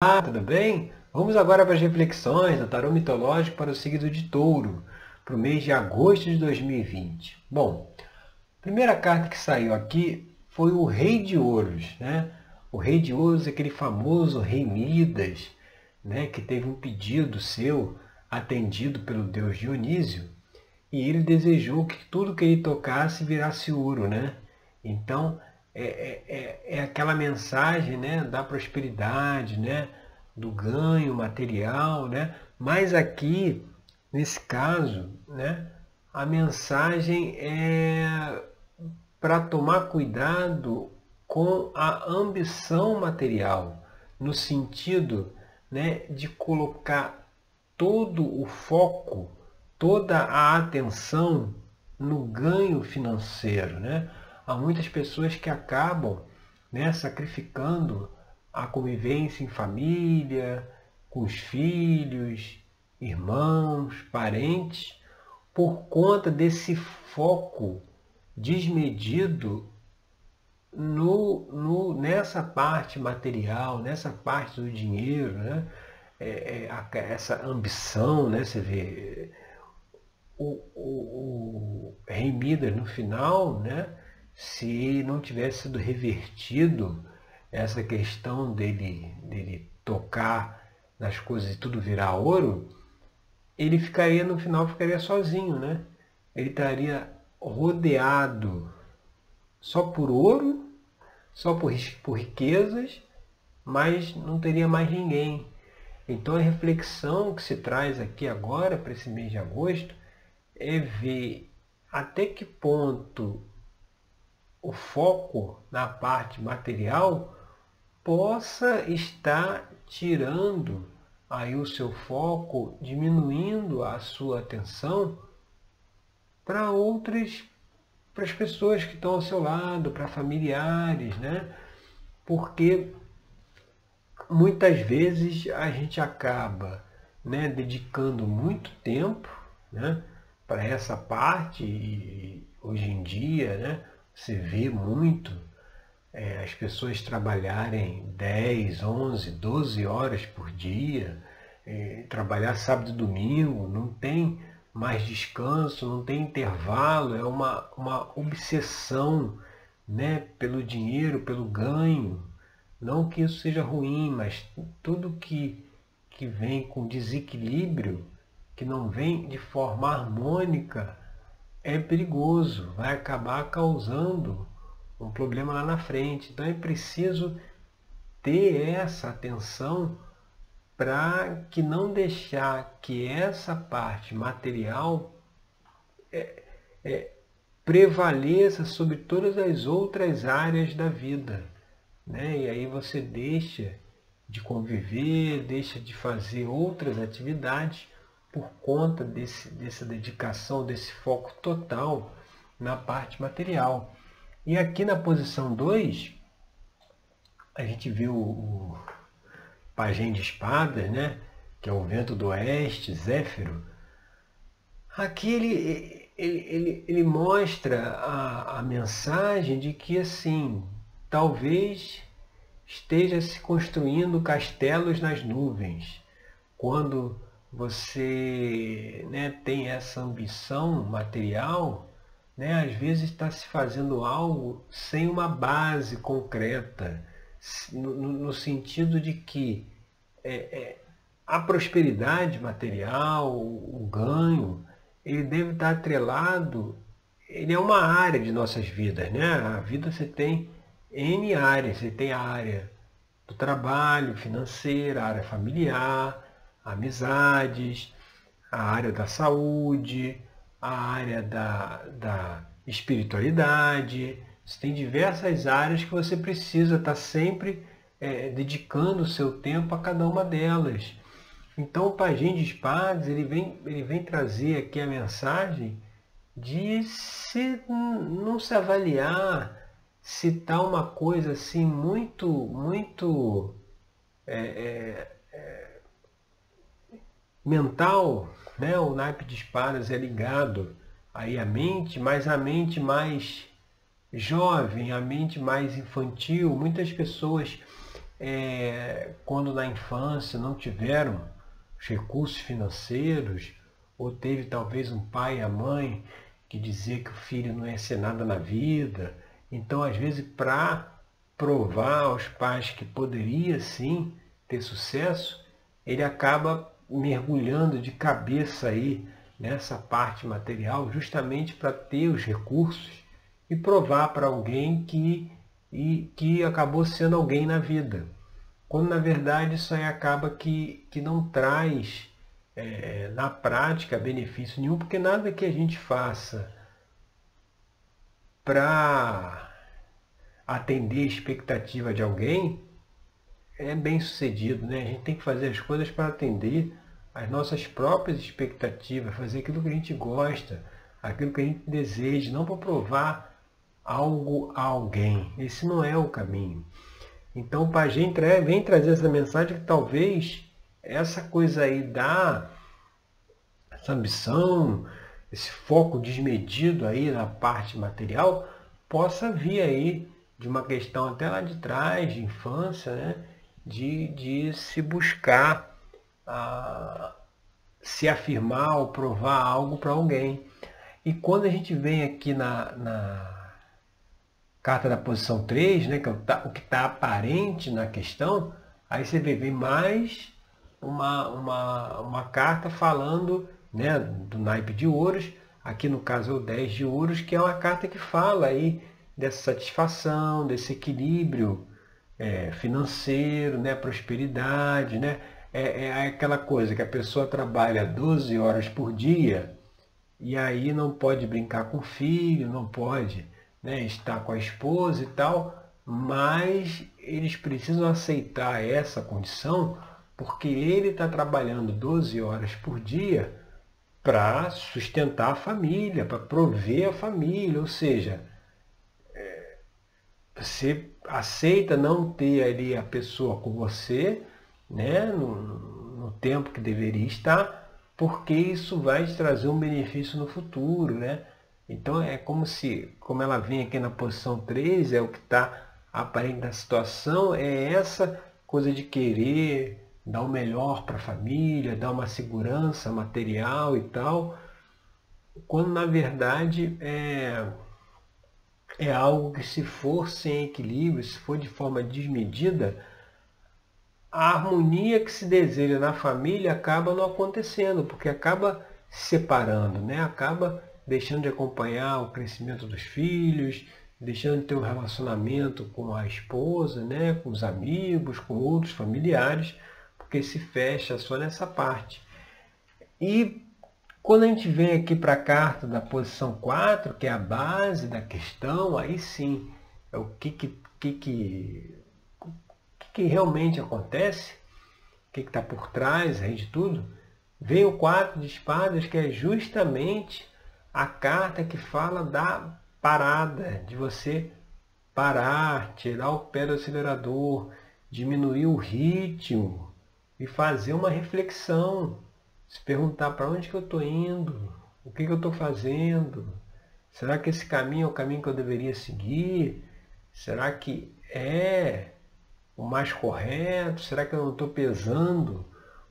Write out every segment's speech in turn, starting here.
Olá, tudo bem? Vamos agora para as reflexões do tarô mitológico para o signo de touro, para o mês de agosto de 2020. Bom, a primeira carta que saiu aqui foi o Rei de Ouros. Né? O Rei de Ouros é aquele famoso Rei Midas, né? que teve um pedido seu atendido pelo deus Dionísio, e ele desejou que tudo que ele tocasse virasse ouro. Né? Então, é, é, é, é aquela mensagem né, da prosperidade, né, do ganho material, né? mas aqui, nesse caso, né, a mensagem é para tomar cuidado com a ambição material, no sentido né, de colocar todo o foco, toda a atenção no ganho financeiro. Né? Há muitas pessoas que acabam né, sacrificando a convivência em família, com os filhos, irmãos, parentes, por conta desse foco desmedido no, no, nessa parte material, nessa parte do dinheiro, né? É, é, a, essa ambição, né? Você vê o, o, o Rei Midas no final, né? Se não tivesse sido revertido essa questão dele, dele tocar nas coisas e tudo virar ouro, ele ficaria no final ficaria sozinho, né? Ele estaria rodeado só por ouro, só por, por riquezas, mas não teria mais ninguém. Então a reflexão que se traz aqui agora para esse mês de agosto é ver até que ponto o foco na parte material possa estar tirando aí o seu foco, diminuindo a sua atenção para outras, para as pessoas que estão ao seu lado, para familiares, né? Porque muitas vezes a gente acaba né, dedicando muito tempo né, para essa parte, hoje em dia, né, se vê muito é, as pessoas trabalharem 10, 11, 12 horas por dia, é, trabalhar sábado e domingo, não tem mais descanso, não tem intervalo, é uma, uma obsessão né, pelo dinheiro, pelo ganho. Não que isso seja ruim, mas tudo que, que vem com desequilíbrio, que não vem de forma harmônica, é perigoso, vai acabar causando um problema lá na frente. Então é preciso ter essa atenção para que não deixar que essa parte material é, é, prevaleça sobre todas as outras áreas da vida. Né? E aí você deixa de conviver, deixa de fazer outras atividades por conta desse, dessa dedicação, desse foco total na parte material. E aqui na posição 2, a gente viu o pajem de espadas, né? que é o vento do oeste, Zéfiro. Aqui ele, ele, ele, ele mostra a, a mensagem de que assim, talvez esteja se construindo castelos nas nuvens, quando você né, tem essa ambição material, né, às vezes está se fazendo algo sem uma base concreta, no, no sentido de que é, é, a prosperidade material, o ganho, ele deve estar atrelado, ele é uma área de nossas vidas. Né? A vida você tem N áreas, você tem a área do trabalho, financeira, área familiar, amizades, a área da saúde, a área da, da espiritualidade. Você tem diversas áreas que você precisa estar sempre é, dedicando o seu tempo a cada uma delas. Então o Pajem de Espadas ele vem, ele vem trazer aqui a mensagem de se não se avaliar se está uma coisa assim muito, muito é, é, mental, né? o naipe de espadas é ligado aí à mente, mas a mente mais jovem, a mente mais infantil, muitas pessoas é, quando na infância não tiveram os recursos financeiros, ou teve talvez um pai e a mãe que dizia que o filho não ia ser nada na vida. Então, às vezes, para provar aos pais que poderia sim ter sucesso, ele acaba mergulhando de cabeça aí nessa parte material, justamente para ter os recursos e provar para alguém que, e, que acabou sendo alguém na vida. Quando na verdade isso aí acaba que, que não traz é, na prática benefício nenhum, porque nada que a gente faça para atender a expectativa de alguém é bem sucedido, né? A gente tem que fazer as coisas para atender as nossas próprias expectativas, fazer aquilo que a gente gosta, aquilo que a gente deseja, não para provar algo a alguém. Esse não é o caminho. Então o Pagem vem trazer essa mensagem que talvez essa coisa aí da essa ambição, esse foco desmedido aí na parte material, possa vir aí de uma questão até lá de trás, de infância, né? De, de se buscar a, se afirmar ou provar algo para alguém. E quando a gente vem aqui na, na carta da posição 3, né, que é o que está aparente na questão, aí você vê, vem mais uma, uma, uma carta falando né, do naipe de ouros, aqui no caso é o 10 de ouros, que é uma carta que fala aí dessa satisfação, desse equilíbrio é, financeiro, né, prosperidade, né? É, é aquela coisa que a pessoa trabalha 12 horas por dia e aí não pode brincar com o filho, não pode né, estar com a esposa e tal, mas eles precisam aceitar essa condição porque ele está trabalhando 12 horas por dia para sustentar a família, para prover a família, ou seja, você aceita não ter ali a pessoa com você, né, no, no tempo que deveria estar, porque isso vai te trazer um benefício no futuro, né? Então é como se, como ela vem aqui na posição 3, é o que está aparente na situação, é essa coisa de querer dar o melhor para a família, dar uma segurança material e tal, quando na verdade é, é algo que se for sem equilíbrio, se for de forma desmedida, a harmonia que se deseja na família acaba não acontecendo, porque acaba se separando, né? acaba deixando de acompanhar o crescimento dos filhos, deixando de ter um relacionamento com a esposa, né? com os amigos, com outros familiares, porque se fecha só nessa parte. E quando a gente vem aqui para a carta da posição 4, que é a base da questão, aí sim, é o que, que, que, que, que realmente acontece, o que está por trás aí de tudo, vem o 4 de espadas, que é justamente a carta que fala da parada, de você parar, tirar o pé do acelerador, diminuir o ritmo e fazer uma reflexão se perguntar para onde que eu estou indo, o que, que eu estou fazendo, será que esse caminho é o caminho que eu deveria seguir? Será que é o mais correto? Será que eu não estou pesando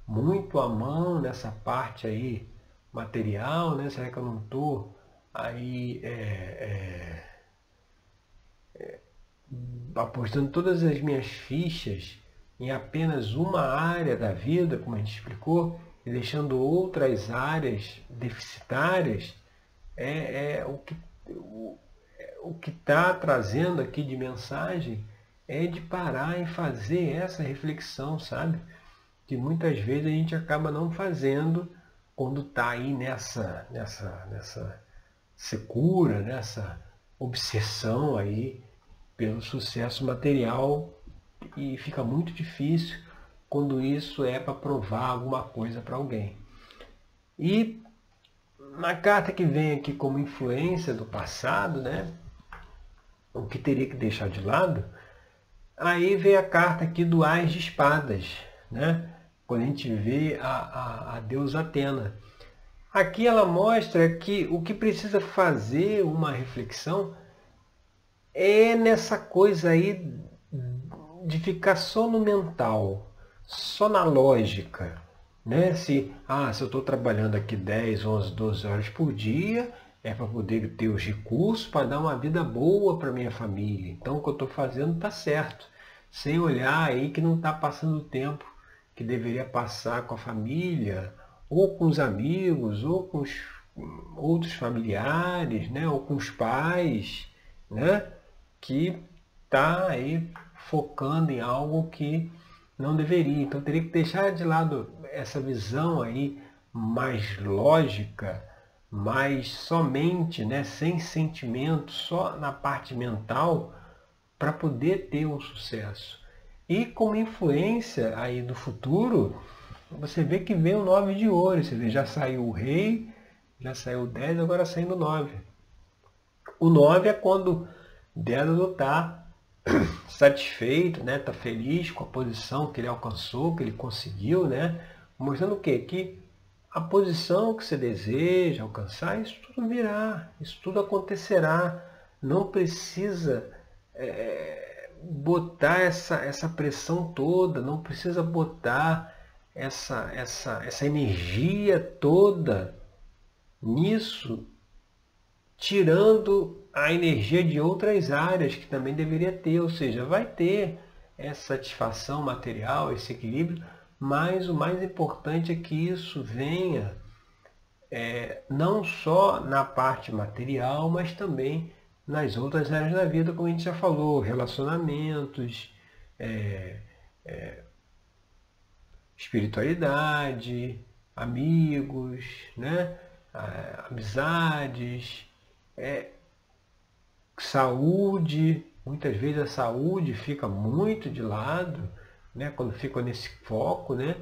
muito a mão nessa parte aí material? Né? Será que eu não estou aí é, é, é, apostando todas as minhas fichas em apenas uma área da vida, como a gente explicou? E deixando outras áreas deficitárias, é, é o que o, o que está trazendo aqui de mensagem é de parar e fazer essa reflexão, sabe? Que muitas vezes a gente acaba não fazendo quando está aí nessa, nessa, nessa secura, nessa obsessão aí pelo sucesso material e fica muito difícil quando isso é para provar alguma coisa para alguém. E na carta que vem aqui como influência do passado, né, o que teria que deixar de lado, aí vem a carta aqui do Ás de Espadas, né, quando a gente vê a, a, a deusa Atena. Aqui ela mostra que o que precisa fazer uma reflexão é nessa coisa aí de ficar só no mental, só na lógica. Né? Se, ah, se eu estou trabalhando aqui 10, 11, 12 horas por dia, é para poder ter os recursos para dar uma vida boa para minha família. Então o que eu estou fazendo está certo. Sem olhar aí que não está passando o tempo que deveria passar com a família, ou com os amigos, ou com os outros familiares, né? ou com os pais, né? que está aí focando em algo que não deveria. Então teria que deixar de lado essa visão aí mais lógica, mais somente, né, sem sentimento, só na parte mental, para poder ter um sucesso. E como influência aí do futuro, você vê que vem o 9 de ouro, você vê, já saiu o rei, já saiu o 10, agora saindo o 9. O 9 é quando Dédalo está satisfeito, né? Está feliz com a posição que ele alcançou, que ele conseguiu, né? Mostrando o quê? Que a posição que você deseja alcançar, isso tudo virá, isso tudo acontecerá. Não precisa é, botar essa, essa pressão toda, não precisa botar essa, essa, essa energia toda nisso, tirando a energia de outras áreas que também deveria ter, ou seja, vai ter essa satisfação material, esse equilíbrio, mas o mais importante é que isso venha é, não só na parte material, mas também nas outras áreas da vida, como a gente já falou, relacionamentos, é, é, espiritualidade, amigos, né? amizades, é, saúde, muitas vezes a saúde fica muito de lado, né? quando fica nesse foco, né?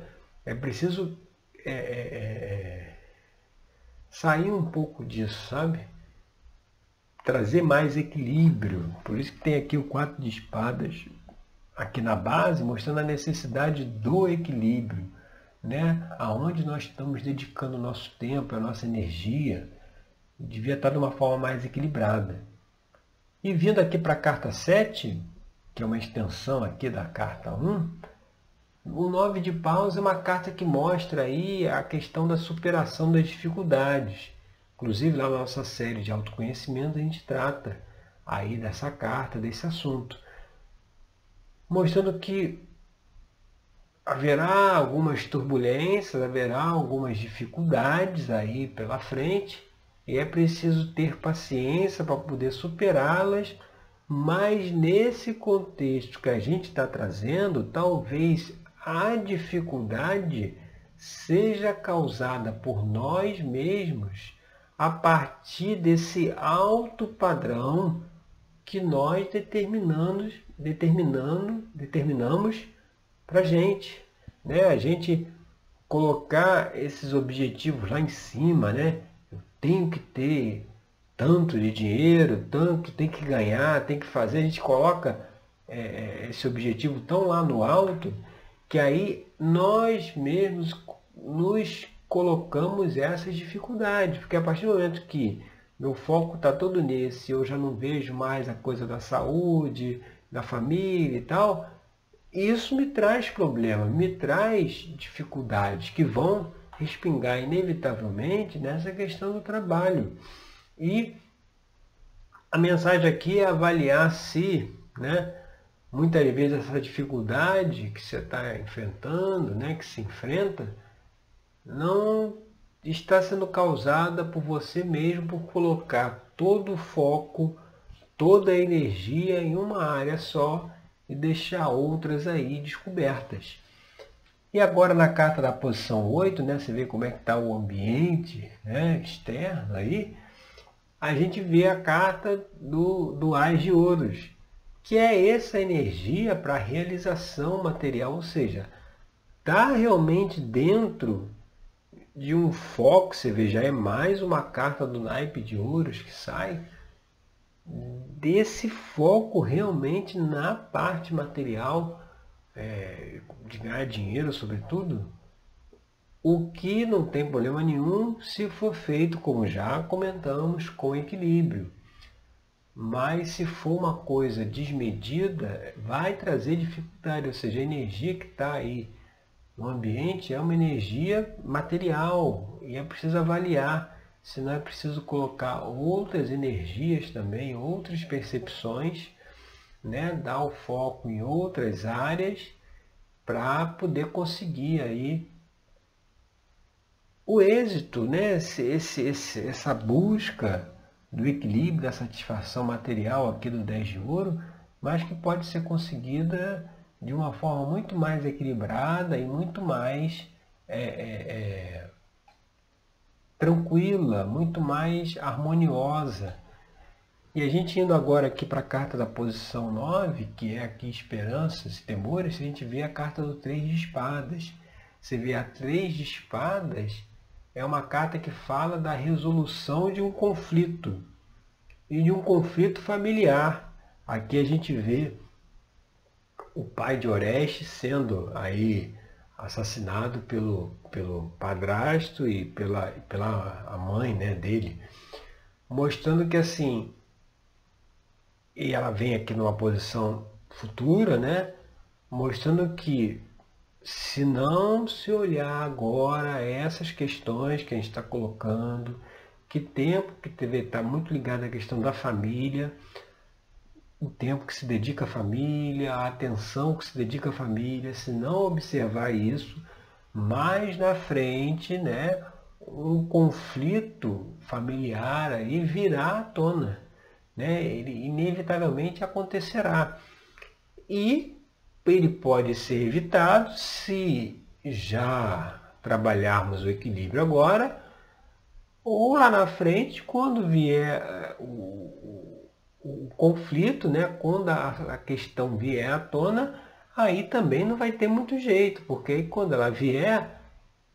é preciso é, é, é, é, sair um pouco disso, sabe? Trazer mais equilíbrio. Por isso que tem aqui o quatro de espadas aqui na base, mostrando a necessidade do equilíbrio, né? Aonde nós estamos dedicando o nosso tempo, a nossa energia, devia estar de uma forma mais equilibrada. E vindo aqui para a carta 7, que é uma extensão aqui da carta 1, o 9 de paus é uma carta que mostra aí a questão da superação das dificuldades. Inclusive lá na nossa série de autoconhecimento a gente trata aí dessa carta, desse assunto. Mostrando que haverá algumas turbulências, haverá algumas dificuldades aí pela frente, e é preciso ter paciência para poder superá-las, mas nesse contexto que a gente está trazendo, talvez a dificuldade seja causada por nós mesmos a partir desse alto padrão que nós determinamos, determinando, determinamos para a gente. Né? A gente colocar esses objetivos lá em cima, né? Tenho que ter tanto de dinheiro, tanto tem que ganhar, tem que fazer. A gente coloca é, esse objetivo tão lá no alto que aí nós mesmos nos colocamos essas dificuldades. Porque a partir do momento que meu foco está todo nesse, eu já não vejo mais a coisa da saúde, da família e tal, isso me traz problemas, me traz dificuldades que vão respingar inevitavelmente nessa questão do trabalho. E a mensagem aqui é avaliar se, né, muitas vezes essa dificuldade que você está enfrentando, né, que se enfrenta, não está sendo causada por você mesmo por colocar todo o foco, toda a energia em uma área só e deixar outras aí descobertas. E agora na carta da posição 8, né, você vê como é que está o ambiente né, externo aí, a gente vê a carta do, do Ais de Ouros, que é essa energia para realização material, ou seja, está realmente dentro de um foco, você vê, já é mais uma carta do naipe de ouros que sai, desse foco realmente na parte material, é, de ganhar dinheiro, sobretudo, o que não tem problema nenhum se for feito, como já comentamos, com equilíbrio. mas se for uma coisa desmedida, vai trazer dificuldade, ou seja, a energia que está aí no ambiente é uma energia material e é preciso avaliar se não é preciso colocar outras energias também, outras percepções, né? dar o foco em outras áreas para poder conseguir aí o êxito, né? esse, esse, esse, essa busca do equilíbrio, da satisfação material aqui do 10 de ouro, mas que pode ser conseguida de uma forma muito mais equilibrada e muito mais é, é, é, tranquila, muito mais harmoniosa. E a gente indo agora aqui para a carta da posição 9, que é aqui esperanças e temores, a gente vê a carta do 3 de espadas. Você vê a 3 de espadas, é uma carta que fala da resolução de um conflito e de um conflito familiar. Aqui a gente vê o pai de Oreste sendo aí assassinado pelo, pelo padrasto e pela, pela a mãe né, dele, mostrando que assim, e ela vem aqui numa posição futura, né, mostrando que se não se olhar agora essas questões que a gente está colocando, que tempo que teve está muito ligado à questão da família, o tempo que se dedica à família, a atenção que se dedica à família, se não observar isso, mais na frente, né, um conflito familiar aí virá à tona. Né? Ele inevitavelmente acontecerá. E ele pode ser evitado se já trabalharmos o equilíbrio agora, ou lá na frente, quando vier eh, o, o conflito, né, quando a, a, questão vier à tona, aí também não vai ter muito jeito, porque aí quando ela vier,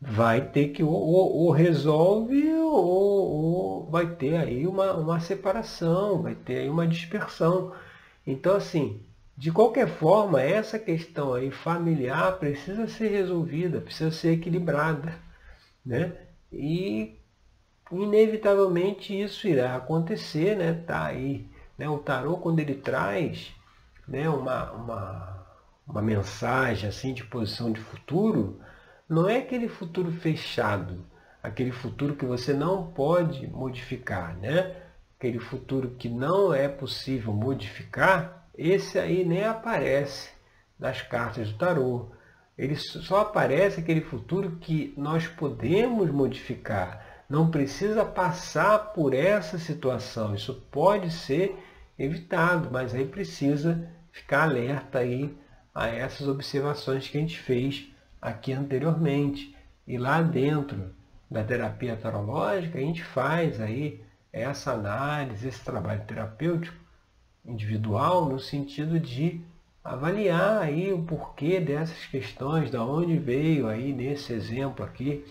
vai ter que ou, ou resolve ou, ou, vai ter aí uma, uma separação, vai ter aí uma dispersão. Então, assim, de qualquer forma, essa questão aí familiar precisa ser resolvida, precisa ser equilibrada. Né? E inevitavelmente isso irá acontecer, né? Tá aí né? O tarô, quando ele traz né, uma, uma, uma mensagem assim de posição de futuro, não é aquele futuro fechado, aquele futuro que você não pode modificar, né? aquele futuro que não é possível modificar, esse aí nem aparece nas cartas do tarô. Ele só aparece aquele futuro que nós podemos modificar. Não precisa passar por essa situação. Isso pode ser evitado, mas aí precisa ficar alerta aí a essas observações que a gente fez aqui anteriormente. E lá dentro da terapia tarológica, a gente faz aí essa análise, esse trabalho terapêutico individual no sentido de avaliar aí o porquê dessas questões, da onde veio aí nesse exemplo aqui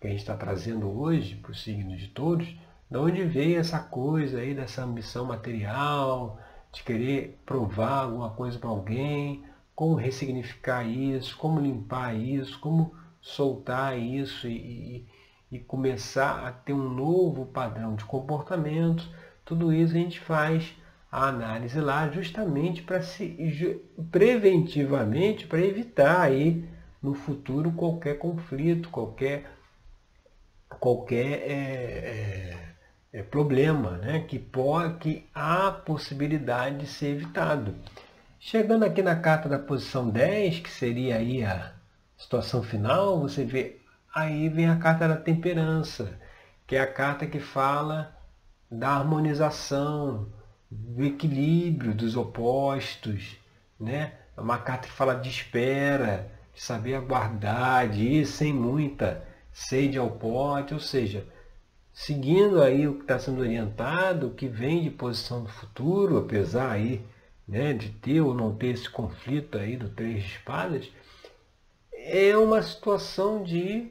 que a gente está trazendo hoje para o signo de todos, de onde veio essa coisa aí, dessa ambição material, de querer provar alguma coisa para alguém, como ressignificar isso, como limpar isso, como soltar isso e, e, e começar a ter um novo padrão de comportamento. Tudo isso a gente faz a análise lá justamente para se preventivamente para evitar aí no futuro qualquer conflito, qualquer qualquer é, é, é, problema, né? que, que há possibilidade de ser evitado. Chegando aqui na carta da posição 10, que seria aí a situação final, você vê, aí vem a carta da temperança, que é a carta que fala da harmonização, do equilíbrio dos opostos, né? É uma carta que fala de espera, de saber aguardar, de ir sem muita sede ao pote, ou seja, seguindo aí o que está sendo orientado, o que vem de posição do futuro, apesar aí né, de ter ou não ter esse conflito aí do três de espadas, é uma situação de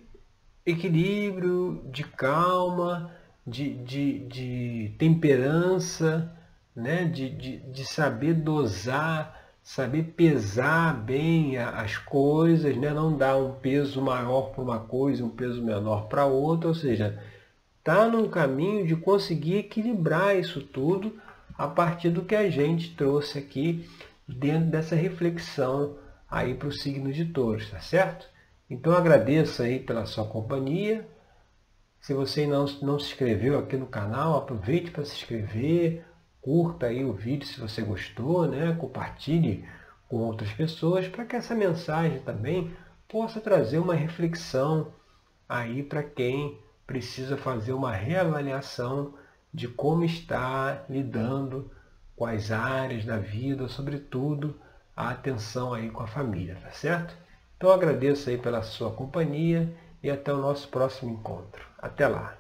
equilíbrio, de calma, de, de, de temperança, né, de, de, de saber dosar, saber pesar bem as coisas, né, não dar um peso maior para uma coisa, um peso menor para outra, ou seja, está num caminho de conseguir equilibrar isso tudo a partir do que a gente trouxe aqui dentro dessa reflexão aí para o signo de touros, tá certo? Então agradeço aí pela sua companhia. Se você não, não se inscreveu aqui no canal, aproveite para se inscrever, curta aí o vídeo se você gostou, né? compartilhe com outras pessoas para que essa mensagem também possa trazer uma reflexão aí para quem precisa fazer uma reavaliação de como está lidando com as áreas da vida, sobretudo a atenção aí com a família, tá certo? Então agradeço aí pela sua companhia e até o nosso próximo encontro. Até lá!